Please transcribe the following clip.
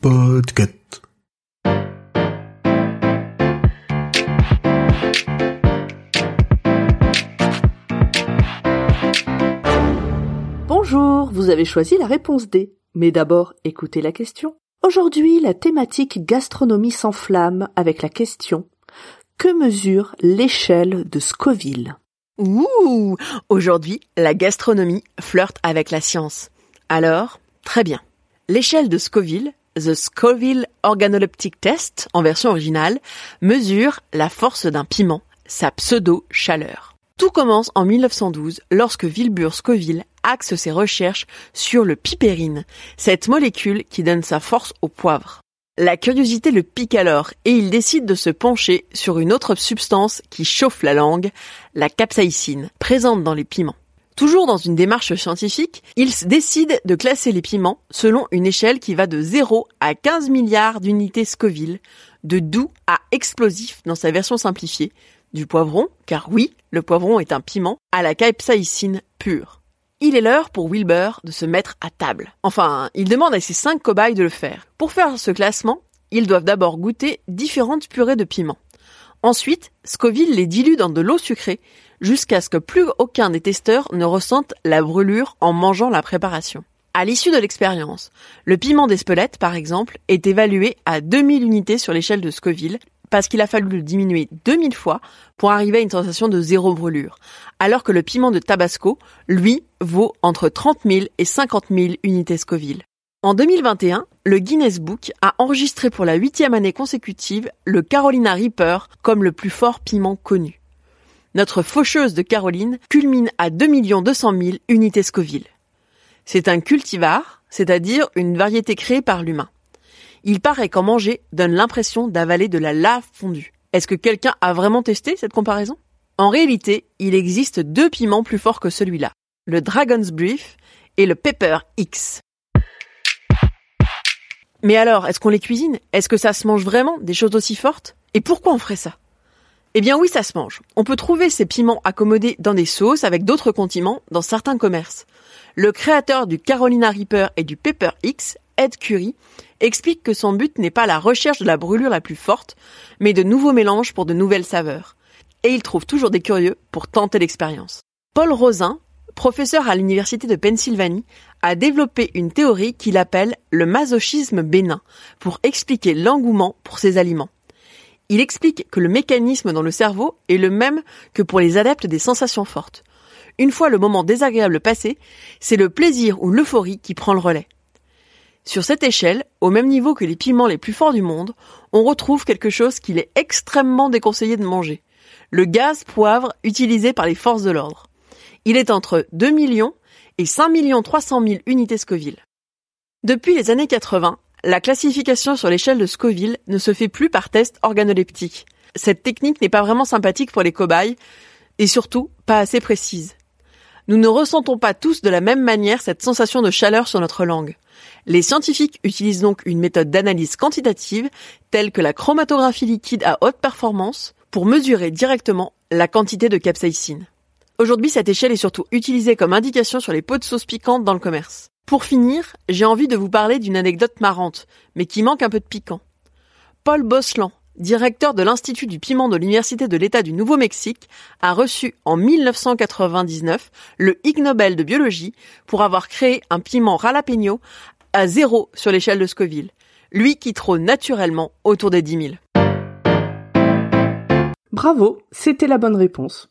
Podcast. Bonjour, vous avez choisi la réponse D. Mais d'abord, écoutez la question. Aujourd'hui, la thématique gastronomie s'enflamme avec la question Que mesure l'échelle de Scoville? Ouh Aujourd'hui, la gastronomie flirte avec la science. Alors, très bien. L'échelle de Scoville, The Scoville Organoleptic Test, en version originale, mesure la force d'un piment, sa pseudo-chaleur. Tout commence en 1912 lorsque Wilbur Scoville axe ses recherches sur le piperine, cette molécule qui donne sa force au poivre. La curiosité le pique alors et il décide de se pencher sur une autre substance qui chauffe la langue, la capsaïcine, présente dans les piments. Toujours dans une démarche scientifique, il décide de classer les piments selon une échelle qui va de 0 à 15 milliards d'unités Scoville, de doux à explosif dans sa version simplifiée, du poivron, car oui, le poivron est un piment, à la capsaïcine pure. Il est l'heure pour Wilbur de se mettre à table. Enfin, il demande à ses cinq cobayes de le faire. Pour faire ce classement, ils doivent d'abord goûter différentes purées de piments. Ensuite, Scoville les dilue dans de l'eau sucrée jusqu'à ce que plus aucun des testeurs ne ressente la brûlure en mangeant la préparation. À l'issue de l'expérience, le piment d'Espelette, par exemple, est évalué à 2000 unités sur l'échelle de Scoville parce qu'il a fallu le diminuer 2000 fois pour arriver à une sensation de zéro brûlure, alors que le piment de Tabasco, lui, vaut entre 30 000 et 50 000 unités Scoville. En 2021, le Guinness Book a enregistré pour la huitième année consécutive le Carolina Reaper comme le plus fort piment connu. Notre faucheuse de Caroline culmine à 2 200 000 unités Scoville. C'est un cultivar, c'est-à-dire une variété créée par l'humain. Il paraît qu'en manger donne l'impression d'avaler de la lave fondue. Est-ce que quelqu'un a vraiment testé cette comparaison? En réalité, il existe deux piments plus forts que celui-là, le Dragon's Brief et le Pepper X. Mais alors, est-ce qu'on les cuisine? Est-ce que ça se mange vraiment, des choses aussi fortes? Et pourquoi on ferait ça? Eh bien oui, ça se mange. On peut trouver ces piments accommodés dans des sauces avec d'autres condiments dans certains commerces. Le créateur du Carolina Reaper et du Pepper X, Ed Curry, explique que son but n'est pas la recherche de la brûlure la plus forte, mais de nouveaux mélanges pour de nouvelles saveurs. Et il trouve toujours des curieux pour tenter l'expérience. Paul Rosin, professeur à l'université de Pennsylvanie, a développé une théorie qu'il appelle le masochisme bénin pour expliquer l'engouement pour ces aliments. Il explique que le mécanisme dans le cerveau est le même que pour les adeptes des sensations fortes. Une fois le moment désagréable passé, c'est le plaisir ou l'euphorie qui prend le relais. Sur cette échelle, au même niveau que les piments les plus forts du monde, on retrouve quelque chose qu'il est extrêmement déconseillé de manger. Le gaz poivre utilisé par les forces de l'ordre. Il est entre 2 millions et 5 300 000 unités Scoville. Depuis les années 80, la classification sur l'échelle de Scoville ne se fait plus par test organoleptique. Cette technique n'est pas vraiment sympathique pour les cobayes et surtout pas assez précise. Nous ne ressentons pas tous de la même manière cette sensation de chaleur sur notre langue. Les scientifiques utilisent donc une méthode d'analyse quantitative telle que la chromatographie liquide à haute performance pour mesurer directement la quantité de capsaïcine. Aujourd'hui, cette échelle est surtout utilisée comme indication sur les pots de sauce piquante dans le commerce. Pour finir, j'ai envie de vous parler d'une anecdote marrante, mais qui manque un peu de piquant. Paul Boslan, directeur de l'Institut du piment de l'Université de l'État du Nouveau-Mexique, a reçu en 1999 le Ig Nobel de biologie pour avoir créé un piment ralapeño à zéro sur l'échelle de Scoville, lui qui trône naturellement autour des 10 000. Bravo, c'était la bonne réponse.